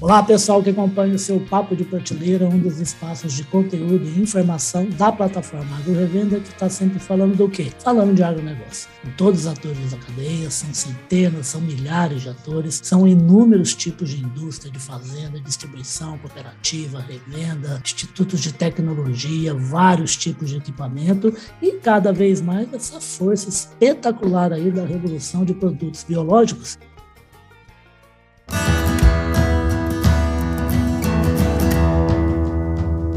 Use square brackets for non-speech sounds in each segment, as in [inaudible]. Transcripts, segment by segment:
Olá, pessoal que acompanha o seu Papo de Prateleira, um dos espaços de conteúdo e informação da plataforma do Revenda, que está sempre falando do quê? Falando de agronegócio. Com todos os atores da cadeia, são centenas, são milhares de atores, são inúmeros tipos de indústria, de fazenda, distribuição, cooperativa, revenda, institutos de tecnologia, vários tipos de equipamento e cada vez mais essa força espetacular aí da revolução de produtos biológicos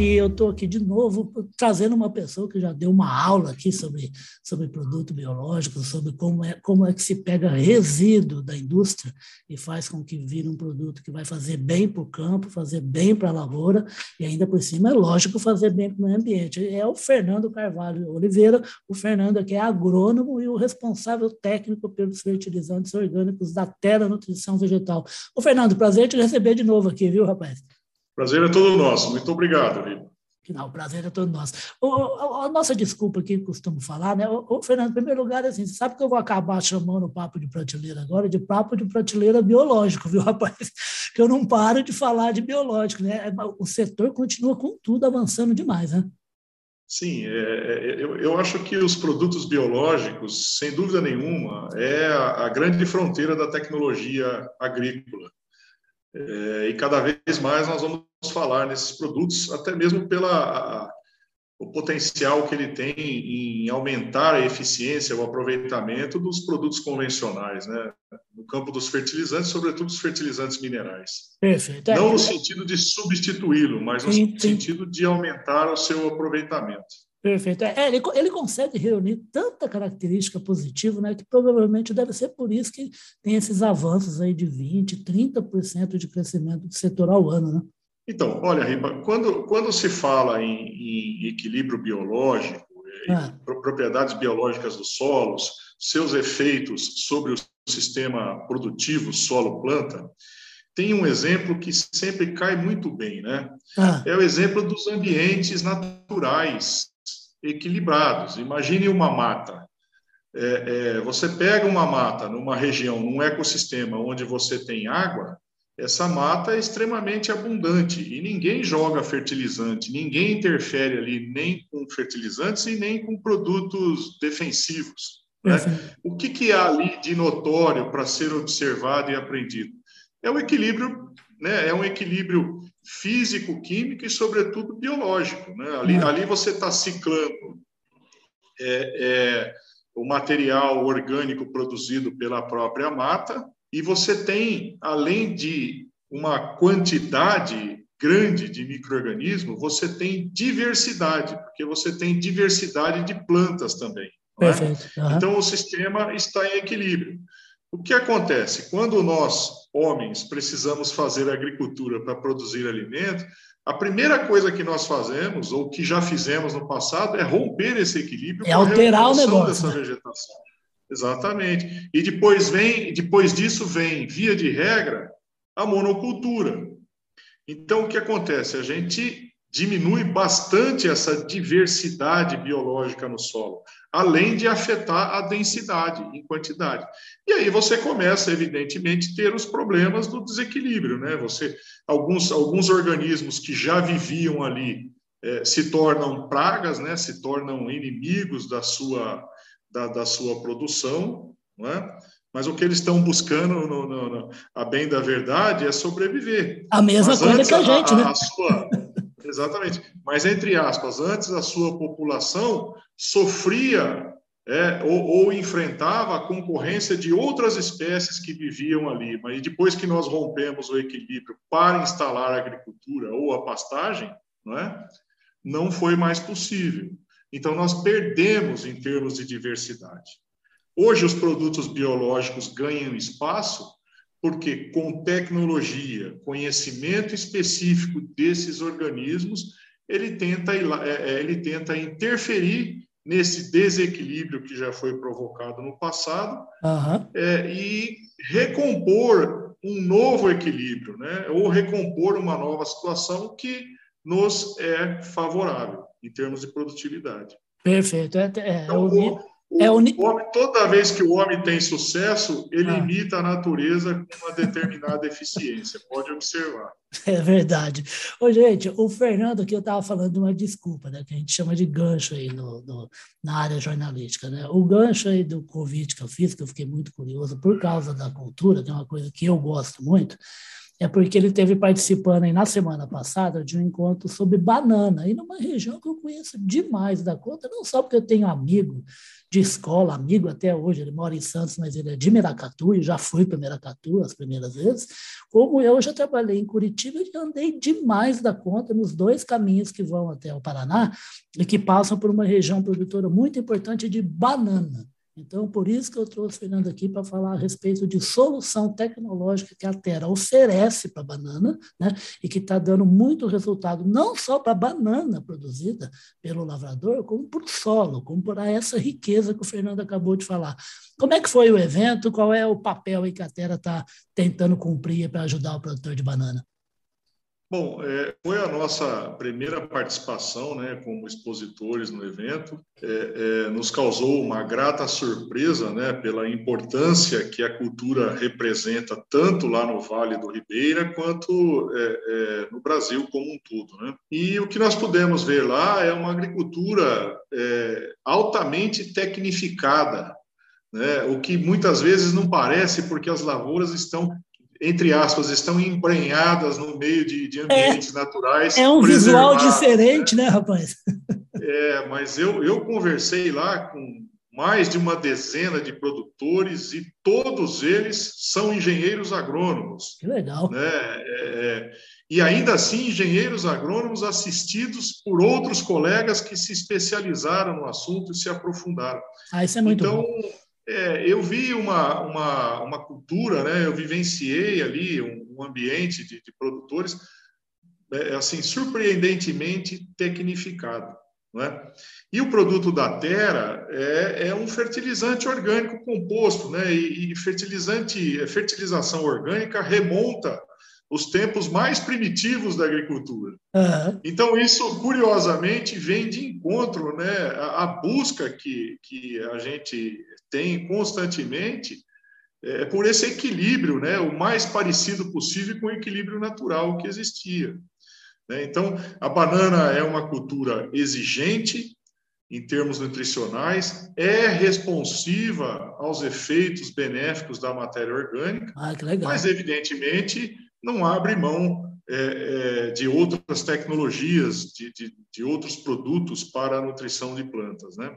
E eu estou aqui de novo trazendo uma pessoa que já deu uma aula aqui sobre, sobre produto biológico, sobre como é, como é que se pega resíduo da indústria e faz com que vire um produto que vai fazer bem para o campo, fazer bem para a lavoura e ainda por cima, é lógico, fazer bem para o meio ambiente. É o Fernando Carvalho Oliveira, o Fernando que é agrônomo e o responsável técnico pelos fertilizantes orgânicos da Terra Nutrição Vegetal. O Fernando, prazer te receber de novo aqui, viu, rapaz? Prazer é todo nosso. Muito obrigado, Rico. Não, o prazer é todo nosso. O, a, nossa desculpa que costumo falar, né? O, o, Fernando, em primeiro lugar, assim, você sabe que eu vou acabar chamando o papo de prateleira agora de papo de prateleira biológico, viu, [laughs] rapaz? Que eu não paro de falar de biológico, né? O setor continua com tudo avançando demais, né? Sim, é, é, eu, eu, acho que os produtos biológicos, sem dúvida nenhuma, é a, a grande fronteira da tecnologia agrícola. É, e cada vez mais nós vamos falar nesses produtos, até mesmo pela a, o potencial que ele tem em aumentar a eficiência, o aproveitamento dos produtos convencionais, né? No campo dos fertilizantes, sobretudo os fertilizantes minerais. Perfeito. Não no sentido de substituí-lo, mas no sim, sentido sim. de aumentar o seu aproveitamento. Perfeito. É, ele, ele consegue reunir tanta característica positiva, né, que provavelmente deve ser por isso que tem esses avanços aí de 20%, 30% de crescimento do setor ao ano. Né? Então, olha, Riba, quando, quando se fala em, em equilíbrio biológico, ah. propriedades biológicas dos solos, seus efeitos sobre o sistema produtivo solo-planta, tem um exemplo que sempre cai muito bem, né? Ah. É o exemplo dos ambientes naturais equilibrados. Imagine uma mata. É, é, você pega uma mata numa região, num ecossistema onde você tem água, essa mata é extremamente abundante e ninguém joga fertilizante, ninguém interfere ali nem com fertilizantes e nem com produtos defensivos. Né? O que, que há ali de notório para ser observado e aprendido? É o equilíbrio, né? é um equilíbrio físico, químico e, sobretudo, biológico. Né? Ali, uhum. ali você está ciclando é, é, o material orgânico produzido pela própria mata e você tem, além de uma quantidade grande de microorganismos, você tem diversidade, porque você tem diversidade de plantas também. É? Uhum. Então, o sistema está em equilíbrio. O que acontece? Quando nós, homens, precisamos fazer agricultura para produzir alimento, a primeira coisa que nós fazemos, ou que já fizemos no passado, é romper esse equilíbrio é alterar o negócio dessa né? vegetação. Exatamente. E depois vem, depois disso vem, via de regra, a monocultura. Então, o que acontece? A gente diminui bastante essa diversidade biológica no solo, além de afetar a densidade em quantidade. E aí você começa, evidentemente, a ter os problemas do desequilíbrio, né? Você alguns alguns organismos que já viviam ali é, se tornam pragas, né? Se tornam inimigos da sua da, da sua produção, não é? Mas o que eles estão buscando, no, no, no, a bem da verdade, é sobreviver. A mesma Mas coisa que a gente, a, né? A sua, Exatamente. Mas, entre aspas, antes a sua população sofria é, ou, ou, enfrentava a concorrência de outras espécies que viviam ali. Mas depois que nós rompemos o equilíbrio para instalar a agricultura ou a pastagem, não, é? não foi mais possível. Então, nós perdemos em termos de diversidade. Hoje, os produtos biológicos ganham espaço porque com tecnologia, conhecimento específico desses organismos, ele tenta, é, é, ele tenta interferir nesse desequilíbrio que já foi provocado no passado uhum. é, e recompor um novo equilíbrio, né? ou recompor uma nova situação que nos é favorável em termos de produtividade. Perfeito. É, é, então, O, é uni... homem, toda vez que o homem tem sucesso, ele ah. imita a natureza com uma determinada eficiência. Pode observar. É verdade. Ô, gente, o Fernando aqui eu estava falando de uma desculpa, né, que a gente chama de gancho aí no, no, na área jornalística. Né? O gancho aí do Covid que eu fiz, que eu fiquei muito curioso por causa da cultura, que é uma coisa que eu gosto muito, é porque ele teve participando aí na semana passada de um encontro sobre banana, e numa região que eu conheço demais da conta, não só porque eu tenho amigo de escola, amigo até hoje, ele mora em Santos, mas ele é de Meracatu, e já fui para Meracatu as primeiras vezes, como eu já trabalhei em Curitiba e andei demais da conta nos dois caminhos que vão até o Paraná e que passam por uma região produtora muito importante de banana. Então, por isso que eu trouxe o Fernando aqui para falar a respeito de solução tecnológica que a Terra oferece para a banana, né, e que está dando muito resultado, não só para a banana produzida pelo lavrador, como para o solo, como para essa riqueza que o Fernando acabou de falar. Como é que foi o evento? Qual é o papel que a Terra está tentando cumprir para ajudar o produtor de banana? Bom, é, foi a nossa primeira participação né, como expositores no evento. É, é, nos causou uma grata surpresa né, pela importância que a cultura representa, tanto lá no Vale do Ribeira, quanto é, é, no Brasil como um todo. Né? E o que nós pudemos ver lá é uma agricultura é, altamente tecnificada, né? o que muitas vezes não parece, porque as lavouras estão entre aspas, estão embrenhadas no meio de, de ambientes é, naturais. É um visual diferente, né, né rapaz? É, mas eu, eu conversei lá com mais de uma dezena de produtores e todos eles são engenheiros agrônomos. Que legal. Né? É, é e ainda assim, engenheiros agrônomos assistidos por outros colegas que se especializaram no assunto e se aprofundaram. Ah, isso é muito então, bom. É, eu vi uma, uma, uma cultura, né? eu vivenciei ali um, um ambiente de, de produtores é, assim surpreendentemente tecnificado. é? E o produto da terra é, é, um fertilizante orgânico composto, né? e, e fertilizante, fertilização orgânica remonta os tempos mais primitivos da agricultura. Uhum. Então, isso, curiosamente, vem de encontro né, à, busca que, que a gente tem constantemente é, por esse equilíbrio, né, o mais parecido possível com o equilíbrio natural que existia. Né? Então, a banana é uma cultura exigente em termos nutricionais, é responsiva aos efeitos benéficos da matéria orgânica, ah, mas, evidentemente, não abre mão é, é, de outras tecnologias, de, de, de, outros produtos para a nutrição de plantas. Né?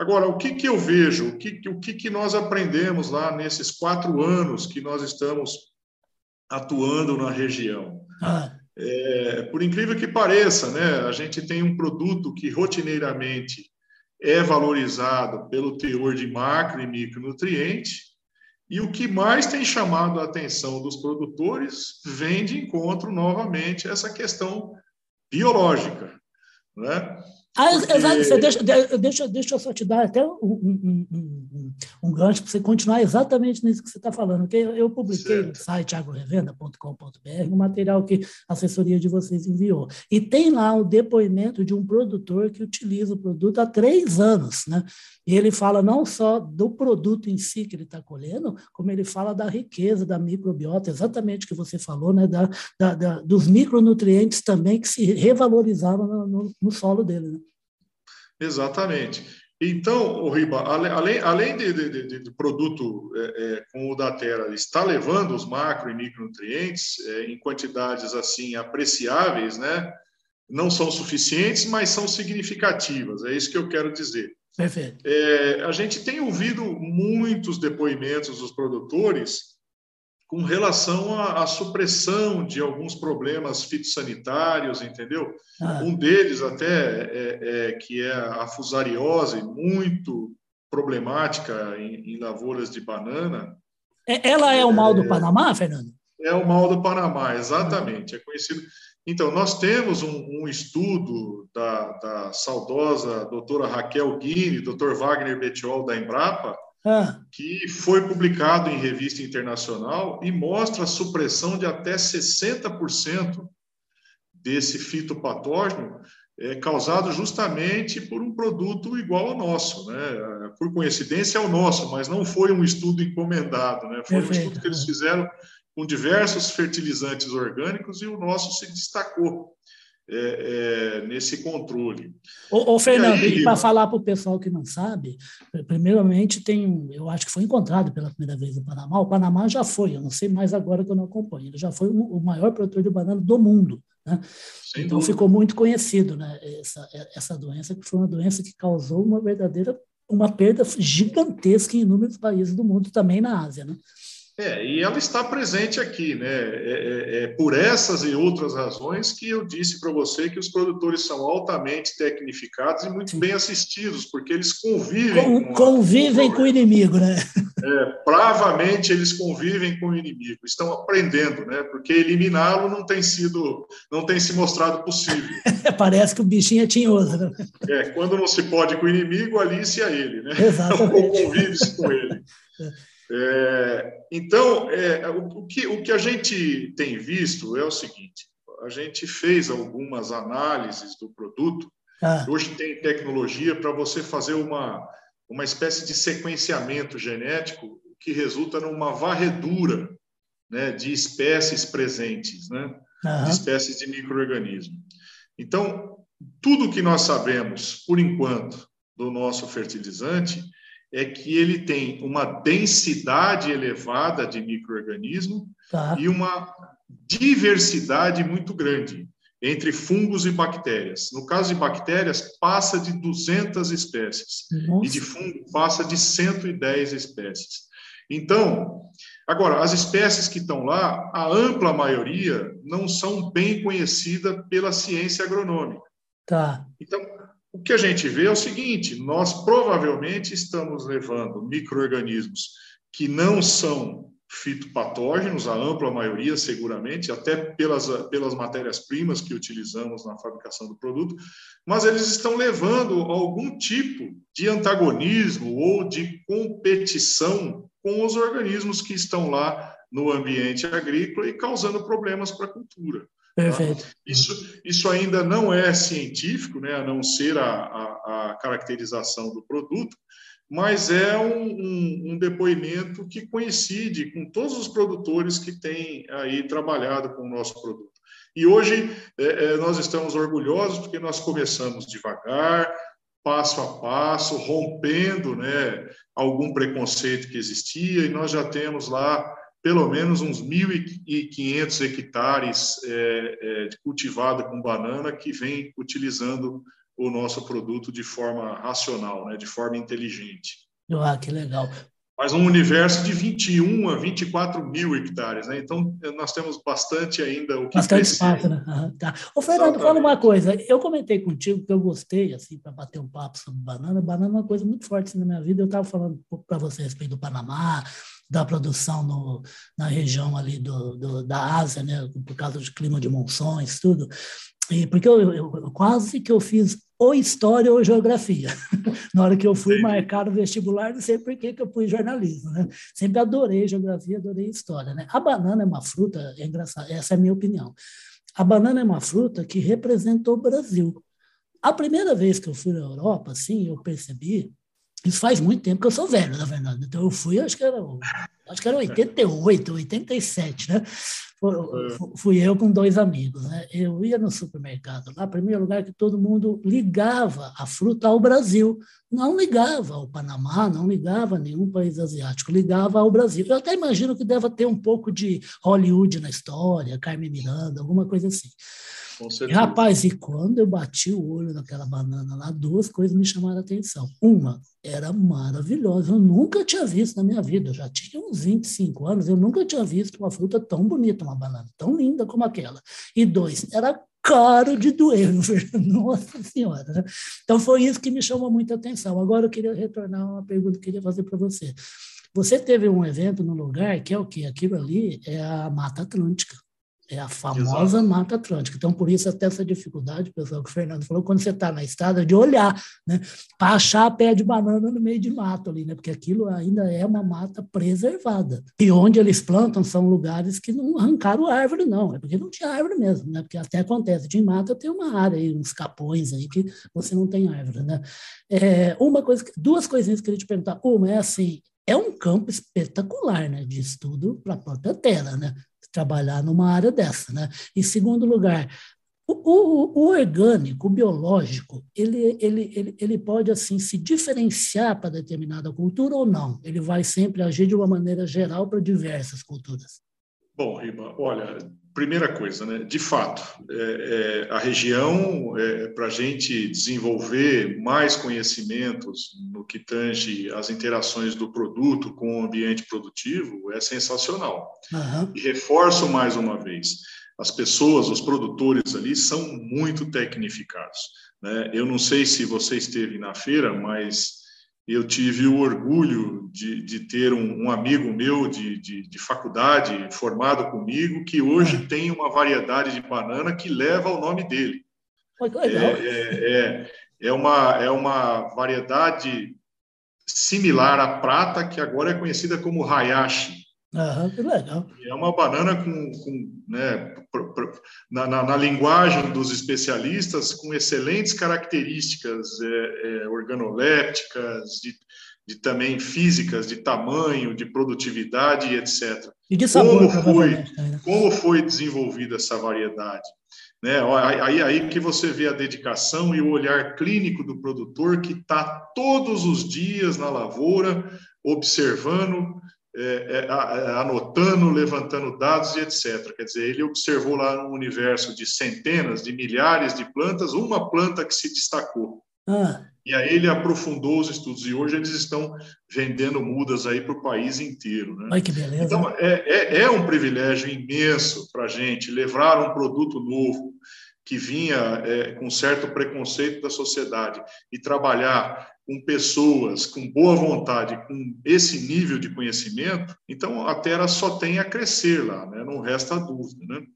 Agora, o que, que eu vejo, o, que, o que, que nós aprendemos lá nesses quatro anos que nós estamos atuando na região? Ah. É, por incrível que pareça, né, a gente tem um produto que rotineiramente é valorizado pelo teor de macro e micronutrientes, e o que mais tem chamado a atenção dos produtores vem de encontro novamente essa questão biológica. Né? Ah, Porque... exato. Deixa, deixa, deixa eu só te dar até um, um, um, um gancho para você continuar exatamente nisso que você está falando. Que eu, publiquei certo. no site agrorevenda.com.br um material que a assessoria de vocês enviou. E tem lá o depoimento de um produtor que utiliza o produto há três anos. Né? E ele fala não só do produto em si que ele está colhendo, como ele fala da riqueza da microbiota, exatamente o que você falou, né? da, da, da dos micronutrientes também que se revalorizavam no, no, no solo dele. Né? Exatamente. Então, o Riba, além, além de, de, de, produto é, é, como o da Terra está levando os macro e micronutrientes é, em quantidades assim apreciáveis, né? Não são suficientes, mas são significativas. É isso que eu quero dizer. Perfeito. É, a gente tem ouvido muitos depoimentos dos produtores com relação à, à, supressão de alguns problemas fitossanitários, entendeu? Ah. Um deles até é, é, que é a fusariose, muito problemática em, em lavouras de banana. É, ela é o mal do é, Panamá, Fernando? É o mal do Panamá, exatamente. É conhecido. Então, nós temos um, um estudo da, da, saudosa doutora Raquel Guini, doutor Wagner Betiol, da Embrapa, ah. que foi publicado em revista internacional e mostra a supressão de até 60% desse fitopatógeno é causado justamente por um produto igual ao nosso, né? Por coincidência é o nosso, mas não foi um estudo encomendado, né? Foi um estudo que eles fizeram com diversos fertilizantes orgânicos e o nosso se destacou é, é, nesse controle. Ô, ô Fernando, e, e para falar para o pessoal que não sabe, primeiramente tem, eu acho que foi encontrado pela primeira vez no Panamá. O Panamá já foi, eu não sei mais agora que eu não acompanho, ele já foi o maior produtor de banana do mundo. Né? Então dúvida. ficou muito conhecido né, essa, essa doença, que foi uma doença que causou uma verdadeira uma perda gigantesca em inúmeros países do mundo, também na Ásia. Né? É, e ela está presente aqui, né? É, é, é, por essas e outras razões que eu disse para você que os produtores são altamente tecnificados e muito bem assistidos, porque eles convivem com, com convivem com o inimigo, né? É, bravamente eles convivem com o inimigo, estão aprendendo, né? Porque eliminá-lo não tem sido, não tem se mostrado possível. [laughs] Parece que o bichinho é tinhoso, né? É, quando não se pode com o inimigo, alice-a ele, né? Exatamente. [laughs] Ou convive-se com ele. [laughs] É. Então, é, o, que, o que a gente tem visto é o seguinte: a gente fez algumas análises do produto. Ah. Hoje tem tecnologia para você fazer uma, uma espécie de sequenciamento genético que resulta numa varredura né, de espécies presentes, né, de espécies de microorganismos. Então, tudo que nós sabemos, por enquanto, do nosso fertilizante é que ele tem uma densidade elevada de microorganismo tá. e uma diversidade muito grande entre fungos e bactérias. No caso de bactérias, passa de 200 espécies Nossa. e de fungo passa de 110 espécies. Então, agora, as espécies que estão lá, a ampla maioria não são bem conhecidas pela ciência agronômica. Tá. Então, o que a gente vê é o seguinte: nós provavelmente estamos levando micro-organismos que não são fitopatógenos, a ampla maioria, seguramente, até pelas, pelas matérias-primas que utilizamos na fabricação do produto, mas eles estão levando algum tipo de antagonismo ou de competição com os organismos que estão lá no ambiente agrícola e causando problemas para a cultura. Perfeito. Isso, isso ainda não é científico, né, a não ser a, a, a caracterização do produto, mas é um, um, um, depoimento que coincide com todos os produtores que têm aí trabalhado com o nosso produto. E hoje é, é, nós estamos orgulhosos porque nós começamos devagar, passo a passo, rompendo né, algum preconceito que existia, e nós já temos lá pelo menos uns 1.500 hectares é, é, cultivado com banana que vem utilizando o nosso produto de forma racional, né, de forma inteligente. Ah, que legal. Mas um universo de 21 a 24 mil hectares, né? Então, nós temos bastante ainda o que Bastante espaço, né? Uhum, tá. Ô, Fernando, Exatamente. fala uma coisa. Eu comentei contigo que eu gostei, assim, para bater um papo sobre banana. Banana é uma coisa muito forte assim, na minha vida. Eu estava falando para você a respeito do Panamá, da produção no, na região ali do, do, da Ásia, né, por causa do clima de monções, tudo. E porque eu, eu, eu, quase que eu fiz ou história ou geografia. [laughs] Na hora que eu fui marcar o vestibular, não sei por que, que eu fui jornalismo, né? Sempre adorei geografia, adorei história, né? A banana é uma fruta, é engraçado, essa é a minha opinião. A banana é uma fruta que representou o Brasil. A primeira vez que eu fui na Europa, assim, eu percebi isso faz muito tempo que eu sou velho, na verdade. Então eu fui, acho que era, acho que era 88, 87, né? Fui eu com dois amigos, né? Eu ia no supermercado lá, primeiro lugar que todo mundo ligava a fruta ao Brasil, não ligava ao Panamá, não ligava a nenhum país asiático, ligava ao Brasil. Eu até imagino que deva ter um pouco de Hollywood na história, Carmen Miranda, alguma coisa assim. Rapaz, e quando eu bati o olho naquela banana lá, duas coisas me chamaram a atenção. Uma, era maravilhosa. Eu nunca tinha visto na minha vida. Eu já tinha uns 25 anos, eu nunca tinha visto uma fruta tão bonita, uma banana tão linda como aquela. E dois, era caro de doer, [laughs] nossa senhora. Né? Então foi isso que me chamou muita atenção. Agora eu queria retornar uma pergunta que eu queria fazer para você. Você teve um evento no lugar que é o que? Aquilo ali é a Mata Atlântica É a famosa Exato. Mata Atlântica. Então, por isso, até essa dificuldade, pessoal, que o Fernando falou, quando você está na estrada, de olhar, né? Para achar pé de banana no meio de mato ali, né? Porque aquilo ainda é uma mata preservada. E onde eles plantam são lugares que não arrancaram árvore, não. É porque não tinha árvore mesmo, né? Porque até acontece, de mata tem uma área aí, uns capões aí que você não tem árvore, né? É, uma coisa, duas coisinhas que eu queria te perguntar. Uma é assim, é um campo espetacular né, de estudo para a própria tela, né? Trabalhar numa área dessa. Né? Em segundo lugar, o, o, orgânico, o biológico, ele, ele, ele, ele pode assim se diferenciar para determinada cultura ou não? Ele vai sempre agir de uma maneira geral para diversas culturas? Bom, Riba, olha, primeira coisa, né? De fato, é, é, a região, é, para a gente desenvolver mais conhecimentos no que tange as interações do produto com o ambiente produtivo, é sensacional. Uhum. E reforço mais uma vez, as pessoas, os produtores ali são muito tecnificados. Né? Eu não sei se você esteve na feira, mas eu tive o orgulho de, de ter um, um, amigo meu de, de, de, faculdade formado comigo que hoje é. tem uma variedade de banana que leva o nome dele. É, é, é, é, uma, é uma variedade similar à prata que agora é conhecida como Hayashi. Aham, que legal. É uma banana com, com né, na, na, na, linguagem dos especialistas, com excelentes características é, é, organolépticas, de, de, também físicas, de tamanho, de produtividade, etc. E de sabor, como foi, né? como foi desenvolvida essa variedade? Né? Aí, aí que você vê a dedicação e o olhar clínico do produtor que está todos os dias na lavoura, observando é, é, é, anotando, levantando dados e etc. Quer dizer, ele observou lá um universo de centenas, de milhares de plantas, uma planta que se destacou. Ah. E aí ele aprofundou os estudos e hoje eles estão vendendo mudas aí para o país inteiro. Né? Ai, que beleza. Então, é, é, é um privilégio imenso para a gente levar um produto novo que vinha é, com certo preconceito da sociedade e trabalhar com pessoas com boa vontade, com esse nível de conhecimento, então a Terra só tem a crescer lá, né? não resta dúvida. Né?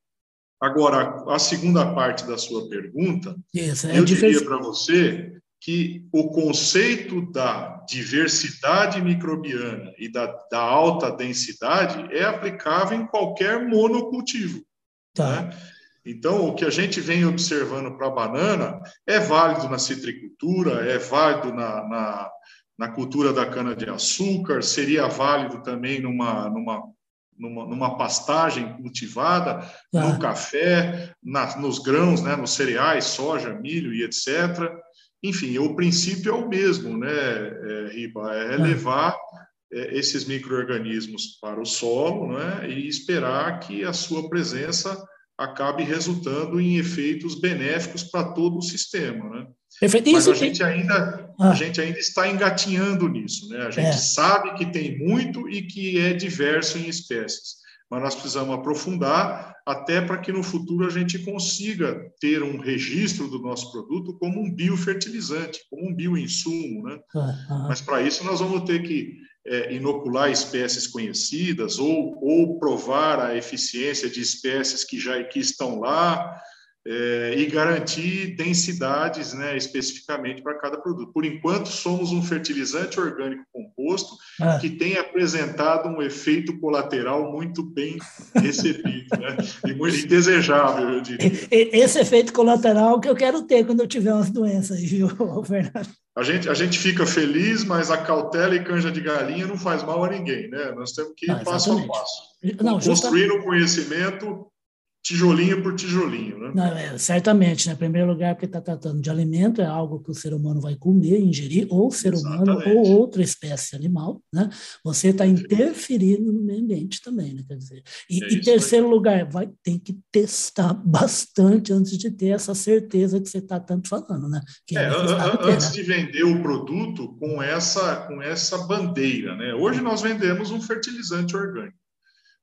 Agora, a segunda parte da sua pergunta, Isso, é eu diria para você que o conceito da diversidade microbiana e da, da alta densidade é aplicável em qualquer monocultivo. Tá. Né? Então, o que a gente vem observando para a banana é válido na citricultura, é válido na, na, na cultura da cana-de-açúcar, seria válido também numa, numa, numa, numa pastagem cultivada, ah. no café, na, nos grãos, né, nos cereais, soja, milho e etc. Enfim, o princípio é o mesmo, né, é, Riba? É levar é, esses micro-organismos para o solo né, e esperar que a sua presença acabe resultando em efeitos benéficos para todo o sistema, né? Perfeito. Mas a gente ainda ah. a gente ainda está engatinhando nisso, né? A gente é. sabe que tem muito e que é diverso em espécies, mas nós precisamos aprofundar até para que no futuro a gente consiga ter um registro do nosso produto como um biofertilizante, como um bioinsumo, né? Ah, ah. Mas para isso nós vamos ter que é, inocular espécies conhecidas ou, ou provar a eficiência de espécies que já que estão lá é, e garantir densidades né, especificamente para cada produto. Por enquanto, somos um fertilizante orgânico ah. que tem apresentado um efeito colateral muito bem recebido né, e muito desejável, eu diria. Esse efeito colateral que eu quero ter quando eu tiver umas doenças, viu, [laughs] Fernando? A gente, a gente fica feliz, mas a cautela e canja de galinha não faz mal a ninguém, né? Nós temos que ir ah, passo a passo. Não, Construir o conhecimento tijolinho por tijolinho, né? Não, é, certamente, né? Em primeiro lugar, porque está tratando de alimento, é algo que o ser humano vai comer, ingerir, ou o ser Exatamente. humano ou outra espécie animal, né? Você está interferindo no meio ambiente também, né? Quer dizer, e, é em terceiro aí. lugar, vai ter que testar [laughs] bastante antes de ter essa certeza que você está tanto falando, né? Que é, antes de vender o produto com essa, com essa bandeira, né? Hoje nós vendemos um fertilizante orgânico.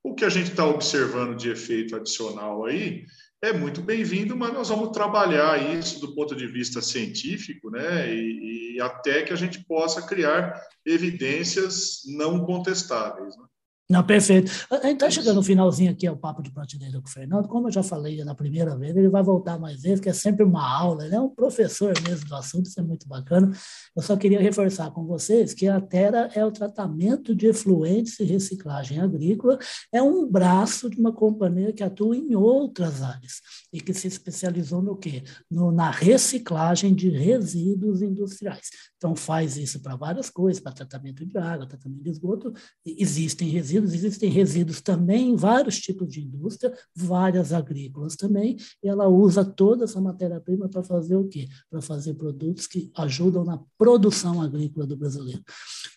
O que a gente está observando de efeito adicional aí é muito bem-vindo, mas nós vamos trabalhar isso do ponto de vista científico, né? E, e até que a gente possa criar evidências não contestáveis. Né? Não, perfeito. A gente está chegando no finalzinho aqui ao papo de prateleira com o Fernando. Como eu já falei na primeira vez, ele vai voltar mais vezes, que é sempre uma aula, ele é um professor mesmo do assunto, isso é muito bacana. Eu só queria reforçar com vocês que a Terra é o tratamento de efluentes e reciclagem agrícola, é um braço de uma companhia que atua em outras áreas e que se especializou no quê? No, na reciclagem de resíduos industriais. Então, faz isso para várias coisas, para tratamento de água, tratamento de esgoto. Existem resíduos, existem resíduos também em vários tipos de indústria, várias agrícolas também, e ela usa toda essa matéria-prima para fazer o quê? Para fazer produtos que ajudam na produção agrícola do brasileiro.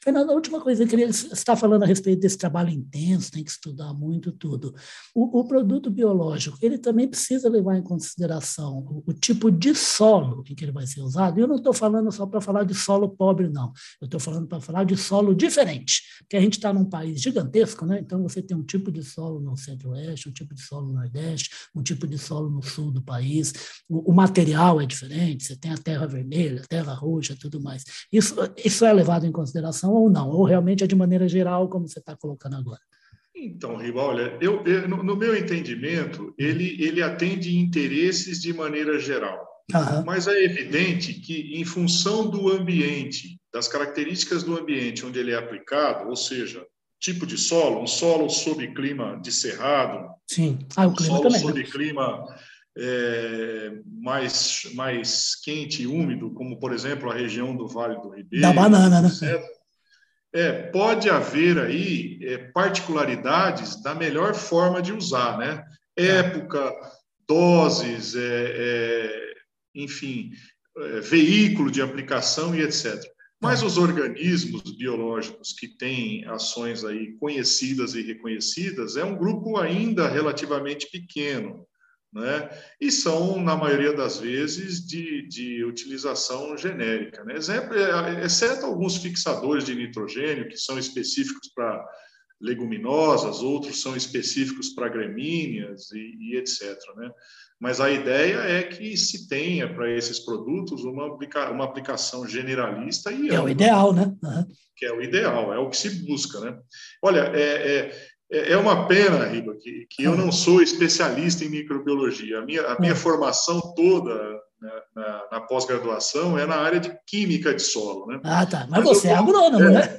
Fernando, a última coisa, queria, você está falando a respeito desse trabalho intenso, tem que estudar muito tudo. O, o produto biológico, ele também precisa levar em consideração o, o tipo de solo em que ele vai ser usado. Eu não estou falando só para falar de solo solo pobre, não. Eu estou falando para falar de solo diferente, porque a gente está num país gigantesco, né? então você tem um tipo de solo no centro-oeste, um tipo de solo no nordeste, um tipo de solo no sul do país, o, o material é diferente, você tem a terra vermelha, a terra roxa, tudo mais. Isso, isso é levado em consideração ou não? Ou realmente é de maneira geral, como você está colocando agora? Então, Riba, olha, eu, eu, no meu entendimento, ele, ele atende interesses de maneira geral. Uhum. Mas é evidente que, em função do ambiente, das características do ambiente onde ele é aplicado, ou seja, tipo de solo, um solo sob clima de cerrado, Sim. Ah, o clima solo também, sob né? clima é, mais, mais quente e úmido, como, por exemplo, a região do Vale do Ribeiro. Da banana, né? É, pode haver aí é, particularidades da melhor forma de usar, né? Tá. Época, doses, é, é enfim, é, veículo de aplicação e etc. Mas os organismos biológicos que têm ações aí conhecidas e reconhecidas é um grupo ainda relativamente pequeno, né? E são, na maioria das vezes, de, de utilização genérica. Né? Exemplo, é, exceto alguns fixadores de nitrogênio, que são específicos para leguminosas, outros são específicos para gramíneas e, e etc. Né? Mas a ideia é que se tenha para esses produtos uma, uma aplicação generalista e é o ideal, né? Uhum. Que é o ideal, é o que se busca, né? Olha, é, é, é uma pena, Riba, que, que eu não sou especialista em microbiologia. A minha, a minha formação toda na, na, na pós-graduação é na área de química de solo, né? Ah, tá. Mas, mas você é agrônomo, é, né?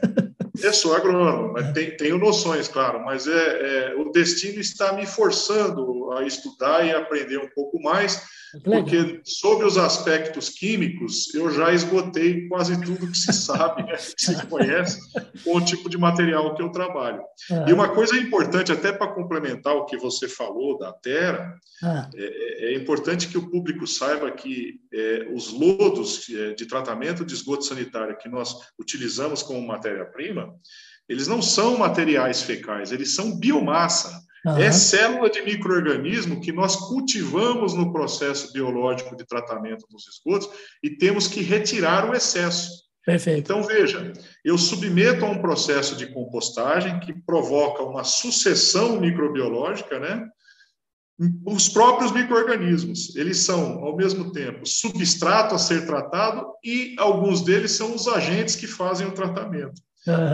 Eu sou agrônomo, mas tenho noções, claro, mas é, é, o destino está me forçando a estudar e aprender um pouco mais porque sobre os aspectos químicos, eu já esgotei quase tudo que se [laughs] sabe, né, que se conhece, com o tipo de material que eu trabalho. Ah. E uma coisa importante, até para complementar o que você falou da Terra, ah. é, é, importante que o público saiba que é, os lodos é, de tratamento de esgoto sanitário que nós utilizamos como matéria-prima, eles não são materiais fecais, eles são biomassa. Uhum. É célula de microorganismo que nós cultivamos no processo biológico de tratamento dos esgotos e temos que retirar o excesso. Perfeito. Então, veja, eu submeto a um processo de compostagem que provoca uma sucessão microbiológica, né? Os próprios microorganismos, eles são, ao mesmo tempo, substrato a ser tratado e alguns deles são os agentes que fazem o tratamento.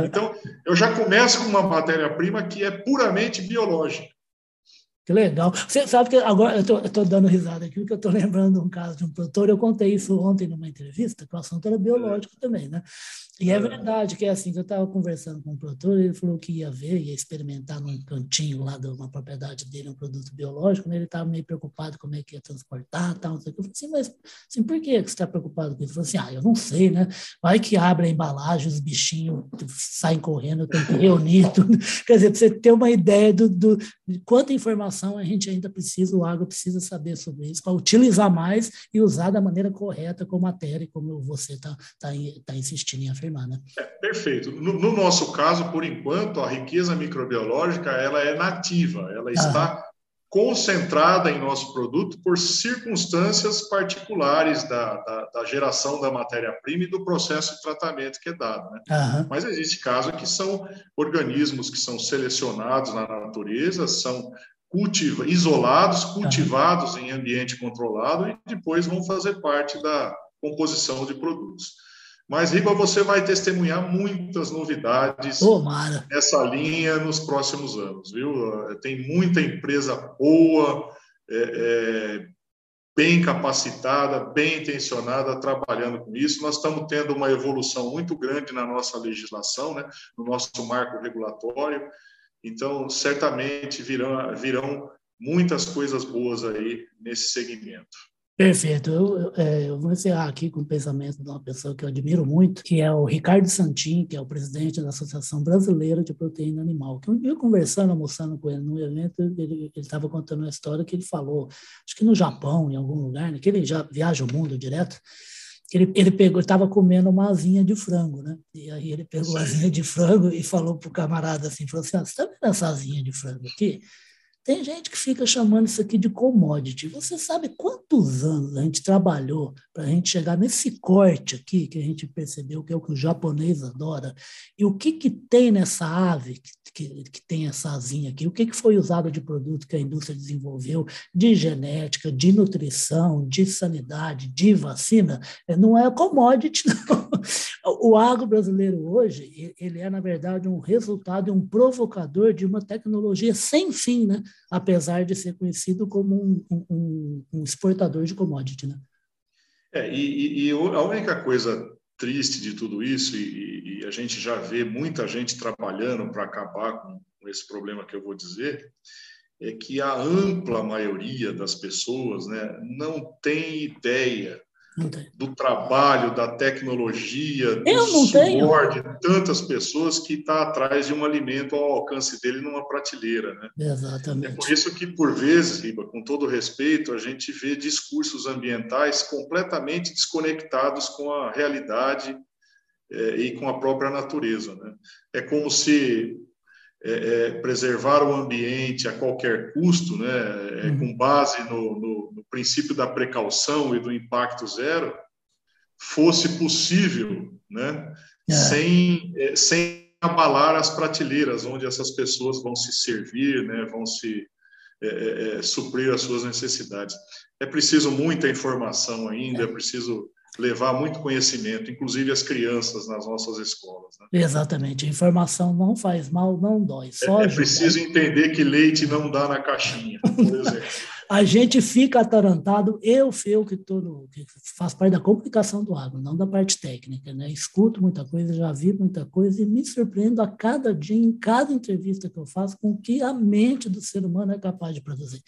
Então, eu já começo com uma matéria-prima que é puramente biológica. Que legal. Você sabe que agora eu estou dando risada aqui, porque eu estou [laughs] lembrando um caso de um produtor. Eu contei isso ontem numa entrevista, que o assunto era biológico é. também, né? E é, é verdade que é assim, que eu estava conversando com o produtor, ele falou que ia ver, ia experimentar num cantinho lá de uma propriedade dele um produto biológico, né? ele estava meio preocupado como é que ia transportar, tal, não sei o que. Eu falei assim, mas assim, por que você está preocupado com isso? Ele falou assim, ah, eu não sei, né? Vai que abre a embalagem, os bichinhos saem correndo, tem que reunir [laughs] tudo. Quer dizer, para você ter uma ideia do, do, de quanta informação a gente ainda precisa, o agro precisa saber sobre isso, para utilizar mais e usar da maneira correta com matéria, como você está tá, tá insistindo em afirmar né? É, perfeito. No, no, nosso caso, por enquanto, a riqueza microbiológica ela é nativa, ela está concentrada em nosso produto por circunstâncias particulares da, da, da geração da matéria-prima e do processo de tratamento que é dado. Né? Mas existe casos que são organismos que são selecionados na natureza, são cultiva, isolados, cultivados em ambiente controlado e depois vão fazer parte da composição de produtos. Mas, Riba, você vai testemunhar muitas novidades Tomara. nessa linha nos próximos anos, viu? Tem muita empresa boa, é, é, bem capacitada, bem intencionada, trabalhando com isso. Nós estamos tendo uma evolução muito grande na nossa legislação, né? no nosso marco regulatório. Então, certamente virão, virão muitas coisas boas aí nesse segmento. Perfeito. Eu, é, eu, vou encerrar aqui com o pensamento de uma pessoa que eu admiro muito, que é o Ricardo Santin, que é o presidente da Associação Brasileira de Proteína Animal. Que um dia, conversando, almoçando com ele num evento, ele estava contando uma história que ele falou, acho que no Japão, em algum lugar, né, que ele já viaja o mundo direto, ele, ele pegou, estava comendo uma asinha de frango, né? E aí ele pegou a asinha de frango e falou para o camarada assim, falou assim, ah, você está vendo essa asinha de frango aqui? Tem gente que fica chamando isso aqui de commodity. Você sabe quantos anos a gente trabalhou para a gente chegar nesse corte aqui, que a gente percebeu que é o que o japonês adora? E o que, que tem nessa ave que, que, que tem essa asinha aqui? O que, que foi usado de produto que a indústria desenvolveu, de genética, de nutrição, de sanidade, de vacina? É, não é commodity, [laughs] não. O agro brasileiro hoje, ele é, na verdade, um resultado e um provocador de uma tecnologia sem fim, né? Apesar de ser conhecido como um, um, um exportador de commodity. Né? É, e, e, a única coisa triste de tudo isso, e, e a gente já vê muita gente trabalhando para acabar com, esse problema que eu vou dizer, é que a ampla maioria das pessoas né, não tem ideia do trabalho, da tecnologia, do Eu não suor de tantas pessoas que está atrás de um alimento ao alcance dele numa prateleira. Né? Exatamente. É por isso que, por vezes, Riba, com todo respeito, a gente vê discursos ambientais completamente desconectados com a realidade é, e com a própria natureza. Né? É como se é, é, preservar o ambiente a qualquer custo, né, é, uhum. com base no, no, no, princípio da precaução e do impacto zero, fosse possível, né, é. sem, é, sem abalar as prateleiras onde essas pessoas vão se servir, né, vão se é, suprir as suas necessidades. É preciso muita informação ainda, é preciso levar muito conhecimento, inclusive as crianças nas nossas escolas. Né? Exatamente. A informação não faz mal, não dói. Só é, é preciso entender que leite não dá na caixinha, por [laughs] exemplo. a gente fica atarantado, eu, eu que, tô que faz parte da comunicação do agro, não da parte técnica, né? Escuto muita coisa, já vi muita coisa e me surpreendo a cada dia, em cada entrevista que eu faço, com o que a mente do ser humano é capaz de produzir.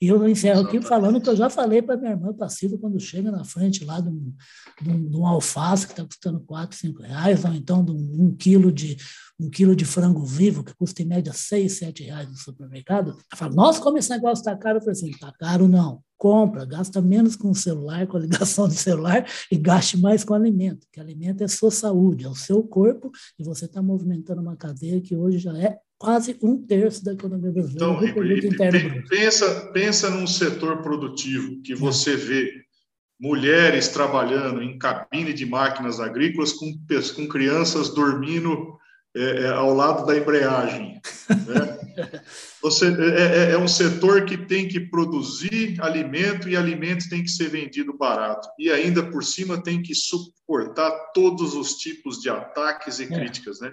E eu encerro aqui falando que eu já falei para minha irmã passiva quando chega na frente lá de um, de um, de um alface que está custando 4, 5 reais, ou então de um, um, quilo de, um quilo de frango vivo que custa em média 6, 7 reais no supermercado. Eu falo, nossa, como esse negócio está caro? Eu falei assim, está caro não. Compra, gasta menos com o celular, com a [laughs] ligação do celular e gaste mais com alimento, que alimento é sua saúde, é o seu corpo e você está movimentando uma cadeia que hoje já é quase um terço da economia brasileira. Então, e, pensa, pensa num setor produtivo que você vê mulheres trabalhando em cabine de máquinas agrícolas com, com crianças dormindo é, é ao lado da embreagem. Né? [laughs] Você, é, é, é, um setor que tem que produzir alimento e alimentos tem que ser vendido barato. E ainda por cima tem que suportar todos os tipos de ataques e é. críticas. Né?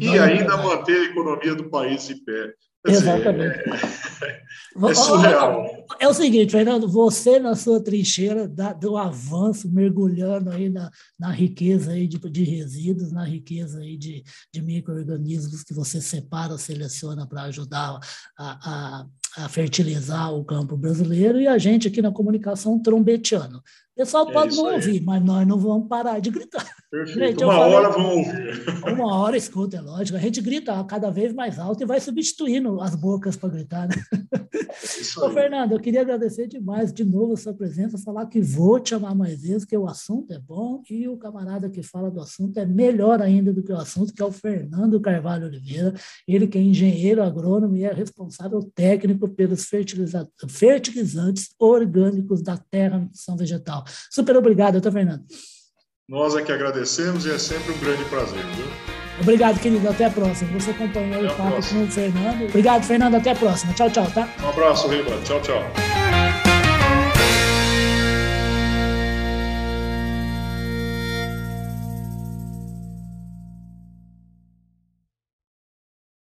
e ainda manter a economia do país de pé. Exatamente. É, [laughs] é, surreal. É o seguinte, Fernando, você na sua trincheira do avanço, mergulhando aí na, na riqueza aí de, de resíduos, na riqueza aí de, de micro-organismos que você separa, seleciona para ajudar a, a, a fertilizar o campo brasileiro, e a gente aqui na comunicação trombeteando. O pessoal é pode não aí. ouvir, mas nós não vamos parar de gritar. Perfeito. Gente, uma falei, hora vão ouvir. Uma hora escuta, é lógico. A gente grita cada vez mais alto e vai substituindo as bocas para gritar. Né? Isso Ô, Fernando, eu queria agradecer demais de novo a sua presença, falar que vou te chamar mais vezes, que o assunto é bom e o camarada que fala do assunto é melhor ainda do que o assunto, que é o Fernando Carvalho Oliveira. Ele que é engenheiro agrônomo e é responsável técnico pelos fertilizantes orgânicos da terra nutrição vegetal. Super obrigado, doutor Fernando. Nós é que agradecemos e é sempre um grande prazer, viu? Obrigado, querido. Até a próxima. Você acompanhou Até o papo com o Fernando. Obrigado, Fernando. Até a próxima. Tchau, tchau, tá? Um abraço, Riba. Tchau, tchau.